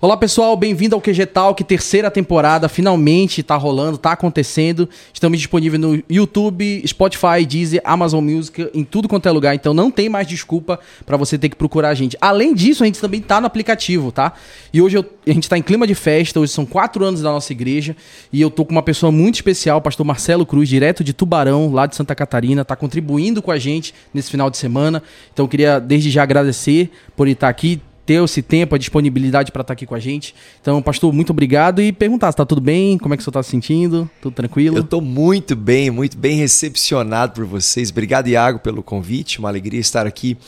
Olá pessoal, bem-vindo ao QG Talk, terceira temporada, finalmente tá rolando, tá acontecendo. Estamos disponíveis no YouTube, Spotify, Deezer, Amazon Music, em tudo quanto é lugar, então não tem mais desculpa para você ter que procurar a gente. Além disso, a gente também tá no aplicativo, tá? E hoje eu, a gente tá em clima de festa, hoje são quatro anos da nossa igreja e eu tô com uma pessoa muito especial, o pastor Marcelo Cruz, direto de Tubarão, lá de Santa Catarina, tá contribuindo com a gente nesse final de semana. Então eu queria desde já agradecer por ele estar aqui, ter esse tempo, a disponibilidade para estar aqui com a gente. Então, pastor, muito obrigado e perguntar se está tudo bem, como é que você está se sentindo, tudo tranquilo? Eu estou muito bem, muito bem recepcionado por vocês. Obrigado, Iago, pelo convite. Uma alegria estar aqui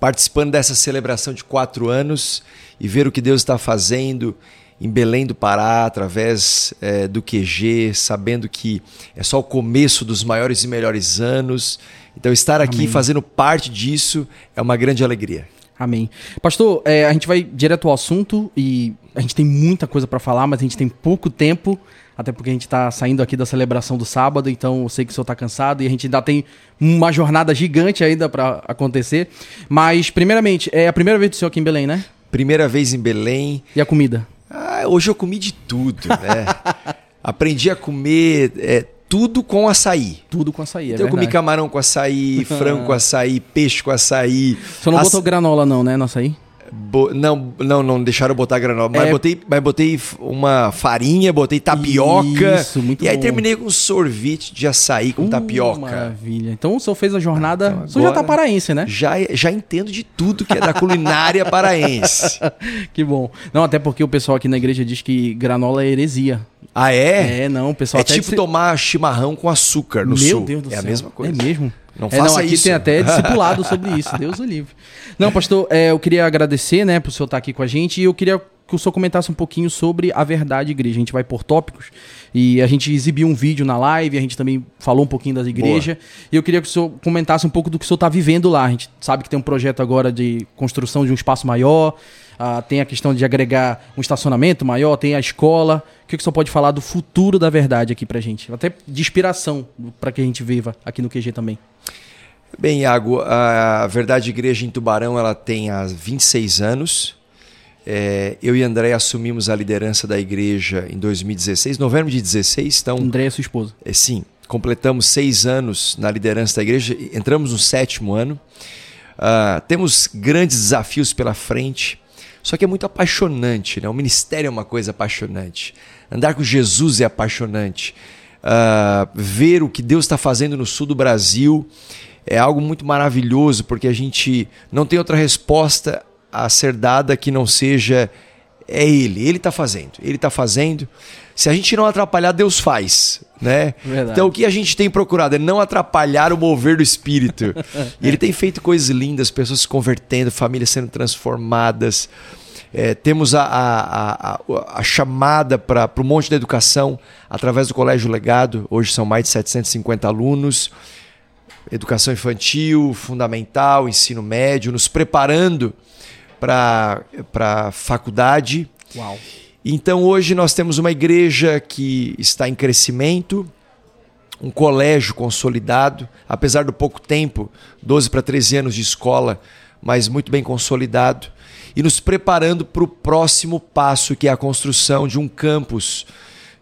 participando dessa celebração de quatro anos e ver o que Deus está fazendo em Belém do Pará, através é, do QG, sabendo que é só o começo dos maiores e melhores anos. Então, estar aqui Amém. fazendo parte disso é uma grande alegria. Amém. Pastor, é, a gente vai direto ao assunto e a gente tem muita coisa para falar, mas a gente tem pouco tempo, até porque a gente está saindo aqui da celebração do sábado, então eu sei que o senhor está cansado e a gente ainda tem uma jornada gigante ainda para acontecer. Mas, primeiramente, é a primeira vez do senhor aqui em Belém, né? Primeira vez em Belém. E a comida? Ah, hoje eu comi de tudo, né? Aprendi a comer. É, tudo com açaí. Tudo com açaí, é então eu comi camarão com açaí, frango com açaí, peixe com açaí. Você não Aç... botou granola não, né, no açaí? Bo... Não, não, não deixaram botar granola. Mas, é... botei, mas botei uma farinha, botei tapioca. Isso, muito E aí terminei com sorvete de açaí com uh, tapioca. Maravilha. Então o senhor fez a jornada. Então, o senhor já tá paraense, né? Já, já entendo de tudo que é da culinária paraense. que bom. Não, até porque o pessoal aqui na igreja diz que granola é heresia. Ah, é? É, não, o pessoal É tipo tomar chimarrão com açúcar no Meu sul. Meu Deus do é céu. É a mesma coisa. É mesmo? Não é, faça não, aqui isso. tem até discipulado sobre isso. Deus o livre. Não, pastor, é, eu queria agradecer, né, por senhor estar aqui com a gente e eu queria que o senhor comentasse um pouquinho sobre a verdade igreja. A gente vai por tópicos e a gente exibiu um vídeo na live, a gente também falou um pouquinho das igrejas. E eu queria que o senhor comentasse um pouco do que o senhor está vivendo lá. A gente sabe que tem um projeto agora de construção de um espaço maior, uh, tem a questão de agregar um estacionamento maior, tem a escola. O que, que o senhor pode falar do futuro da verdade aqui pra gente? Até de inspiração para que a gente viva aqui no QG também. Bem, Iago, a Verdade Igreja em Tubarão ela tem há 26 anos. É, eu e André assumimos a liderança da igreja em 2016, novembro de 16. Então, André é sua esposa. É, sim, completamos seis anos na liderança da igreja, entramos no sétimo ano. Uh, temos grandes desafios pela frente, só que é muito apaixonante, né? O ministério é uma coisa apaixonante. Andar com Jesus é apaixonante. Uh, ver o que Deus está fazendo no sul do Brasil é algo muito maravilhoso, porque a gente não tem outra resposta a ser dada que não seja é Ele, Ele está fazendo, Ele está fazendo. Se a gente não atrapalhar, Deus faz, né? Verdade. Então o que a gente tem procurado é não atrapalhar o mover do Espírito. e Ele tem feito coisas lindas, pessoas se convertendo, famílias sendo transformadas. É, temos a, a, a, a chamada para o monte da educação através do Colégio Legado. Hoje são mais de 750 alunos educação infantil, fundamental, ensino médio, nos preparando para a faculdade. Uau. Então hoje nós temos uma igreja que está em crescimento, um colégio consolidado, apesar do pouco tempo, 12 para 13 anos de escola, mas muito bem consolidado, e nos preparando para o próximo passo, que é a construção de um campus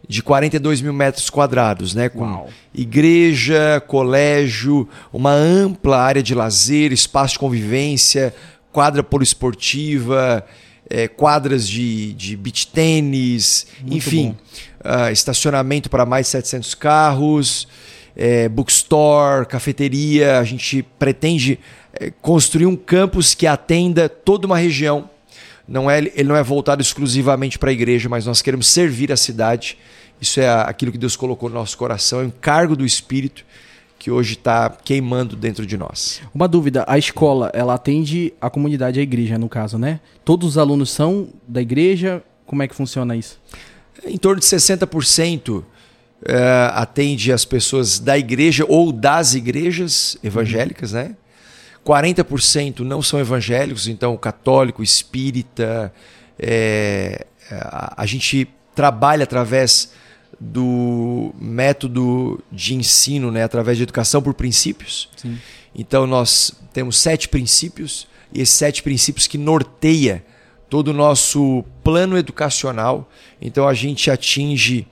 de 42 mil metros quadrados, né? Com Uau. igreja, colégio, uma ampla área de lazer, espaço de convivência, quadra poliesportiva, é, quadras de, de beach tênis, enfim, uh, estacionamento para mais de 700 carros, é, bookstore, cafeteria. A gente pretende é, construir um campus que atenda toda uma região. Não é, ele não é voltado exclusivamente para a igreja, mas nós queremos servir a cidade. Isso é aquilo que Deus colocou no nosso coração, é um encargo do Espírito que hoje está queimando dentro de nós. Uma dúvida, a escola, ela atende a comunidade, a igreja, no caso, né? Todos os alunos são da igreja? Como é que funciona isso? Em torno de 60% é, atende as pessoas da igreja ou das igrejas evangélicas, né? 40% não são evangélicos, então católico, espírita. É, a, a gente trabalha através do método de ensino, né, através de educação por princípios. Sim. Então nós temos sete princípios e esses sete princípios que norteia todo o nosso plano educacional. Então a gente atinge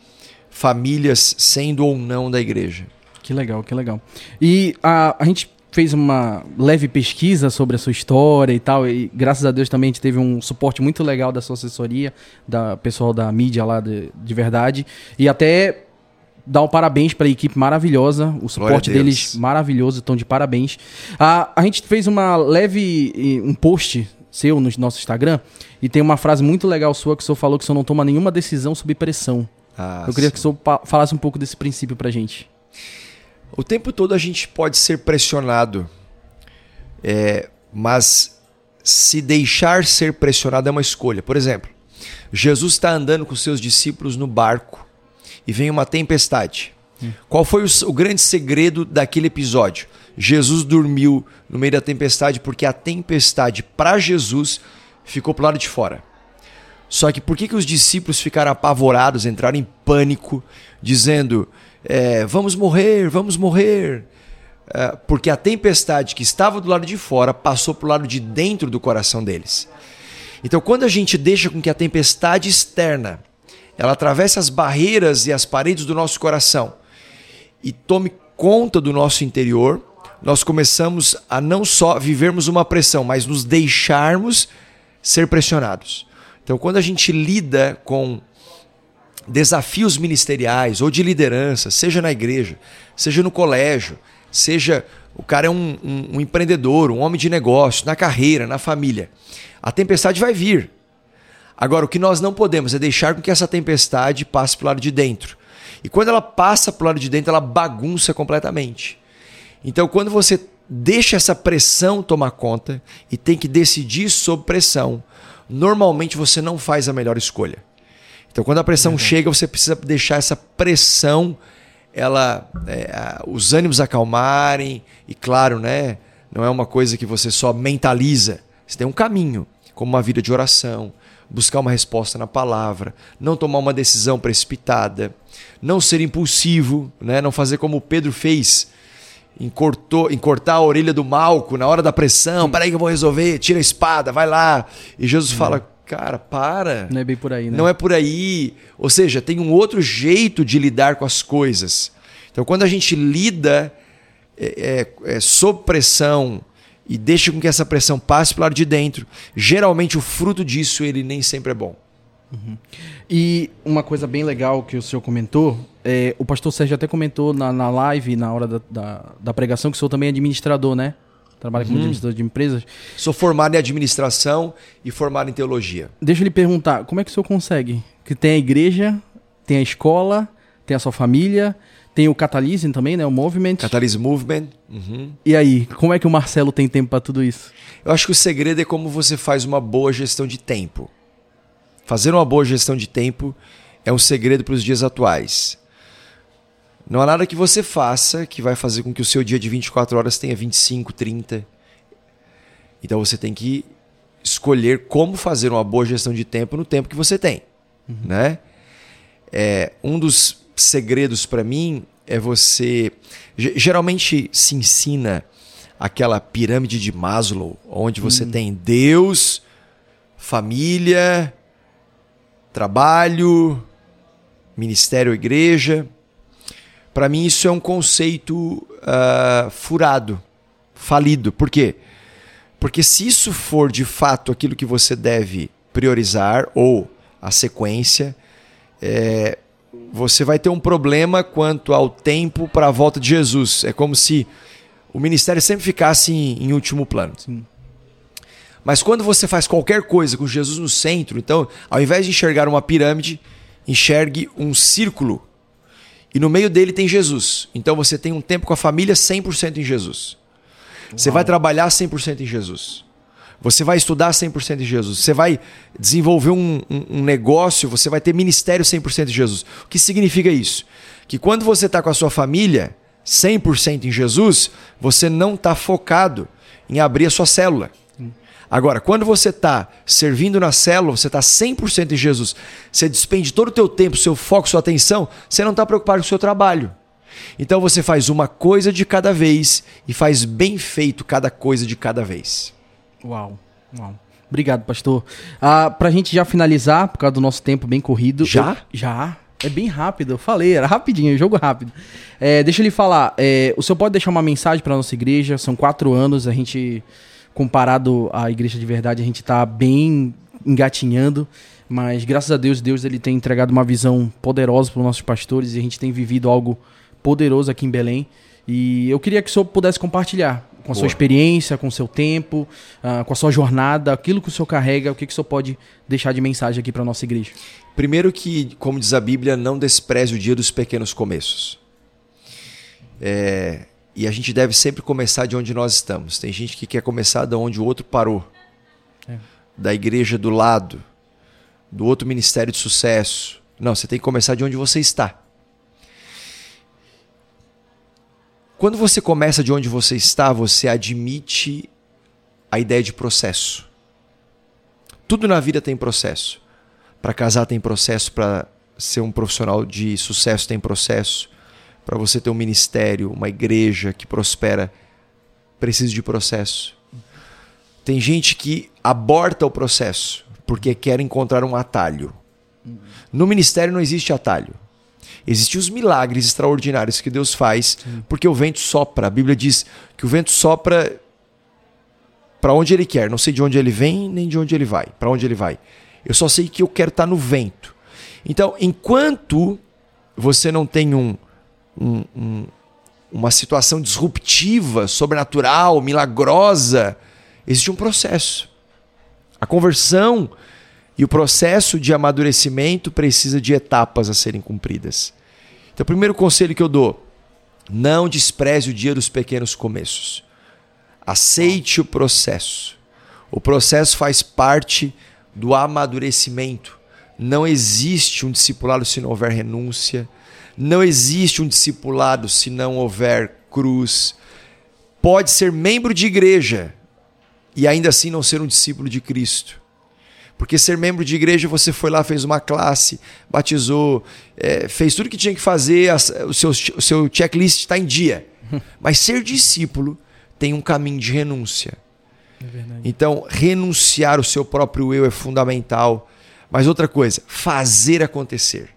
famílias sendo ou não da igreja. Que legal, que legal. E a, a gente fez uma leve pesquisa sobre a sua história e tal, e graças a Deus também a gente teve um suporte muito legal da sua assessoria, da pessoal da mídia lá de, de verdade, e até dar um parabéns para a equipe maravilhosa, o suporte deles maravilhoso, estão de parabéns. A, a gente fez uma leve um post seu no nosso Instagram e tem uma frase muito legal sua que o senhor falou que o senhor não toma nenhuma decisão sob pressão. Ah, Eu queria sim. que o senhor falasse um pouco desse princípio pra gente. O tempo todo a gente pode ser pressionado, é, mas se deixar ser pressionado é uma escolha. Por exemplo, Jesus está andando com seus discípulos no barco e vem uma tempestade. Hum. Qual foi o, o grande segredo daquele episódio? Jesus dormiu no meio da tempestade porque a tempestade para Jesus ficou para o lado de fora. Só que por que, que os discípulos ficaram apavorados, entraram em pânico, dizendo: é, vamos morrer, vamos morrer? É, porque a tempestade que estava do lado de fora passou para o lado de dentro do coração deles. Então, quando a gente deixa com que a tempestade externa ela atravesse as barreiras e as paredes do nosso coração e tome conta do nosso interior, nós começamos a não só vivermos uma pressão, mas nos deixarmos ser pressionados. Então, quando a gente lida com desafios ministeriais ou de liderança, seja na igreja, seja no colégio, seja o cara é um, um, um empreendedor, um homem de negócio, na carreira, na família, a tempestade vai vir. Agora, o que nós não podemos é deixar com que essa tempestade passe para o lado de dentro. E quando ela passa para o lado de dentro, ela bagunça completamente. Então, quando você deixa essa pressão tomar conta e tem que decidir sob pressão, normalmente você não faz a melhor escolha. Então, quando a pressão uhum. chega, você precisa deixar essa pressão, ela, é, os ânimos acalmarem e, claro, né, não é uma coisa que você só mentaliza. Você tem um caminho, como uma vida de oração, buscar uma resposta na palavra, não tomar uma decisão precipitada, não ser impulsivo, né, não fazer como Pedro fez encortou, encortar a orelha do Malco na hora da pressão. Peraí que eu vou resolver, tira a espada, vai lá. E Jesus fala, cara, para. Não é bem por aí, né? Não é por aí. Ou seja, tem um outro jeito de lidar com as coisas. Então, quando a gente lida é, é, é, sob pressão e deixa com que essa pressão passe para lado de dentro, geralmente o fruto disso ele nem sempre é bom. Uhum. E uma coisa bem legal que o senhor comentou, é, o pastor Sérgio até comentou na, na live, na hora da, da, da, pregação, que o senhor também é administrador, né? Trabalha como uhum. administrador de empresas. Sou formado em administração e formado em teologia. Deixa eu lhe perguntar, como é que o senhor consegue? Que tem a igreja, tem a escola, tem a sua família, tem o Catalyse também, né? O Movement. Catalyse Movement. Uhum. E aí, como é que o Marcelo tem tempo para tudo isso? Eu acho que o segredo é como você faz uma boa gestão de tempo. Fazer uma boa gestão de tempo é um segredo para os dias atuais. Não há nada que você faça que vai fazer com que o seu dia de 24 horas tenha 25, 30. Então você tem que escolher como fazer uma boa gestão de tempo no tempo que você tem. Uhum. Né? É, um dos segredos para mim é você. Geralmente se ensina aquela pirâmide de Maslow, onde você uhum. tem Deus, família, trabalho, ministério, igreja. Para mim, isso é um conceito uh, furado, falido. Por quê? Porque se isso for de fato aquilo que você deve priorizar, ou a sequência, é, você vai ter um problema quanto ao tempo para a volta de Jesus. É como se o ministério sempre ficasse em, em último plano. Sim. Mas quando você faz qualquer coisa com Jesus no centro, então, ao invés de enxergar uma pirâmide, enxergue um círculo. E no meio dele tem Jesus. Então você tem um tempo com a família 100% em Jesus. Uau. Você vai trabalhar 100% em Jesus. Você vai estudar 100% em Jesus. Você vai desenvolver um, um, um negócio, você vai ter ministério 100% em Jesus. O que significa isso? Que quando você está com a sua família 100% em Jesus, você não está focado em abrir a sua célula. Agora, quando você está servindo na célula, você está 100% em Jesus, você despende todo o teu tempo, seu foco, sua atenção, você não está preocupado com o seu trabalho. Então você faz uma coisa de cada vez e faz bem feito cada coisa de cada vez. Uau, uau. Obrigado, pastor. Ah, pra gente já finalizar, por causa do nosso tempo bem corrido. Já? eu- já. É bem rápido, eu falei, era rapidinho, jogo rápido. É, deixa ele falar, é, o senhor pode deixar uma mensagem pra nossa igreja? São quatro anos, a gente, comparado à igreja de verdade, a gente tá bem engatinhando, mas graças a Deus, Deus ele tem entregado uma visão poderosa para os nossos pastores e a gente tem vivido algo poderoso aqui em Belém. E eu queria que o senhor pudesse compartilhar com a sua Boa. experiência, com o seu tempo, ah, com a sua jornada, aquilo que o senhor carrega, o que, que o senhor pode deixar de mensagem aqui para nossa igreja. Primeiro que, como diz a Bíblia, não despreze o dia dos pequenos começos. É, e a gente deve sempre começar de onde nós estamos. Tem gente que quer começar de onde o outro parou. É. Da igreja do lado, do outro ministério de sucesso. Não, você tem que começar de onde você está. Quando você começa de onde você está, você admite a ideia de processo. Tudo na vida tem processo. Para casar tem processo, para ser um profissional de sucesso tem processo, para você ter um ministério, uma igreja que prospera, precisa de processo. Tem gente que aborta o processo porque quer encontrar um atalho. No ministério não existe atalho. Existem os milagres extraordinários que Deus faz porque o vento sopra. A Bíblia diz que o vento sopra para onde ele quer. Não sei de onde ele vem nem de onde ele vai. Para onde ele vai. Eu só sei que eu quero estar no vento. Então, enquanto você não tem um, um- um- uma situação disruptiva, sobrenatural, milagrosa, existe um processo. A conversão e o processo de amadurecimento precisa de etapas a serem cumpridas. Então, o primeiro conselho que eu dou: não despreze o dia dos pequenos começos. Aceite o processo. O processo faz parte do amadurecimento. Não existe um discipulado se não houver renúncia. Não existe um discipulado se não houver cruz. Pode ser membro de igreja e ainda assim não ser um discípulo de Cristo. Porque ser membro de igreja, você foi lá, fez uma classe, batizou, eh, fez tudo que tinha que fazer, o seu, o seu checklist está em dia. Mas ser discípulo tem um caminho de renúncia. É. Então, renunciar o seu próprio eu é fundamental. Mas outra coisa, fazer acontecer.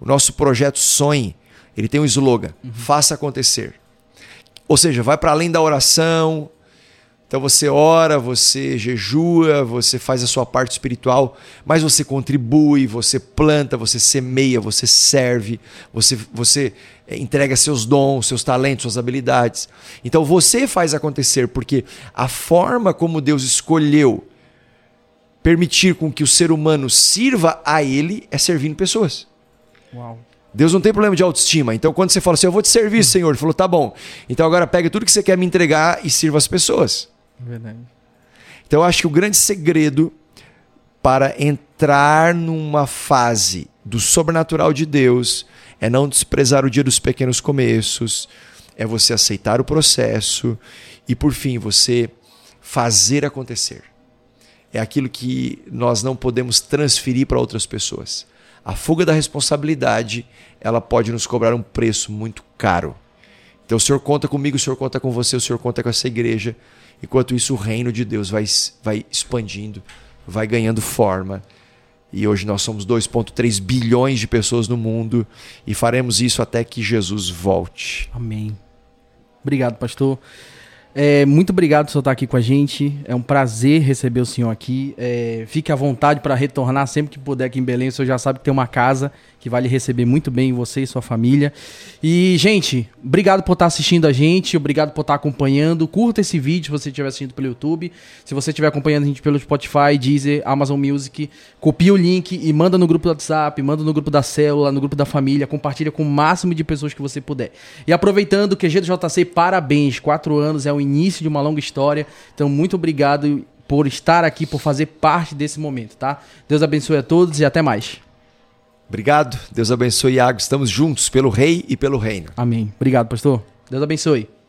O nosso projeto Sonhe, ele tem um slogan: faça acontecer. Ou seja, vai para além da oração. Então você ora, você jejua, você faz a sua parte espiritual, mas você contribui, você planta, você semeia, você serve, você, você eh, entrega seus dons, seus talentos, suas habilidades. Então você faz acontecer, porque a forma como Deus escolheu permitir com que o ser humano sirva a Ele é servindo pessoas. Uau. Deus não tem problema de autoestima. Então, quando você fala assim, eu vou te servir, Senhor, ele falou, tá bom. Então agora pega tudo que você quer me entregar e sirva as pessoas. Verdade. Então, eu acho que o grande segredo para entrar numa fase do sobrenatural de Deus é não desprezar o dia dos pequenos começos, é você aceitar o processo e, por fim, você fazer acontecer. É aquilo que nós não podemos transferir para outras pessoas. A fuga da responsabilidade, ela pode nos cobrar um preço muito caro. Então o Senhor conta comigo, o Senhor conta com você, o Senhor conta com essa igreja. Enquanto isso, o reino de Deus vai, vai expandindo, vai ganhando forma. E hoje nós somos 2,3 bilhões de pessoas no mundo e faremos isso até que Jesus volte. Amém. Obrigado, pastor. É, muito obrigado por estar aqui com a gente. É um prazer receber o senhor aqui. É, fique à vontade para retornar sempre que puder aqui em Belém. O senhor já sabe que tem uma casa que vai lhe receber muito bem, você e sua família. E, gente, obrigado por estar assistindo a gente. Obrigado por estar acompanhando. Curta esse vídeo se você estiver assistindo pelo YouTube. Se você estiver acompanhando a gente pelo Spotify, Deezer, Amazon Music, copia o link e manda no grupo do WhatsApp, manda no grupo da célula, no grupo da família. Compartilha com o máximo de pessoas que você puder. E aproveitando, QG do JC, parabéns. Quatro anos é o início de uma longa história. Então, muito obrigado por estar aqui, por fazer parte desse momento, tá? Deus abençoe a todos e até mais. Obrigado, Deus abençoe, Iago. Estamos juntos pelo Rei e pelo Reino. Amém. Obrigado, pastor. Deus abençoe.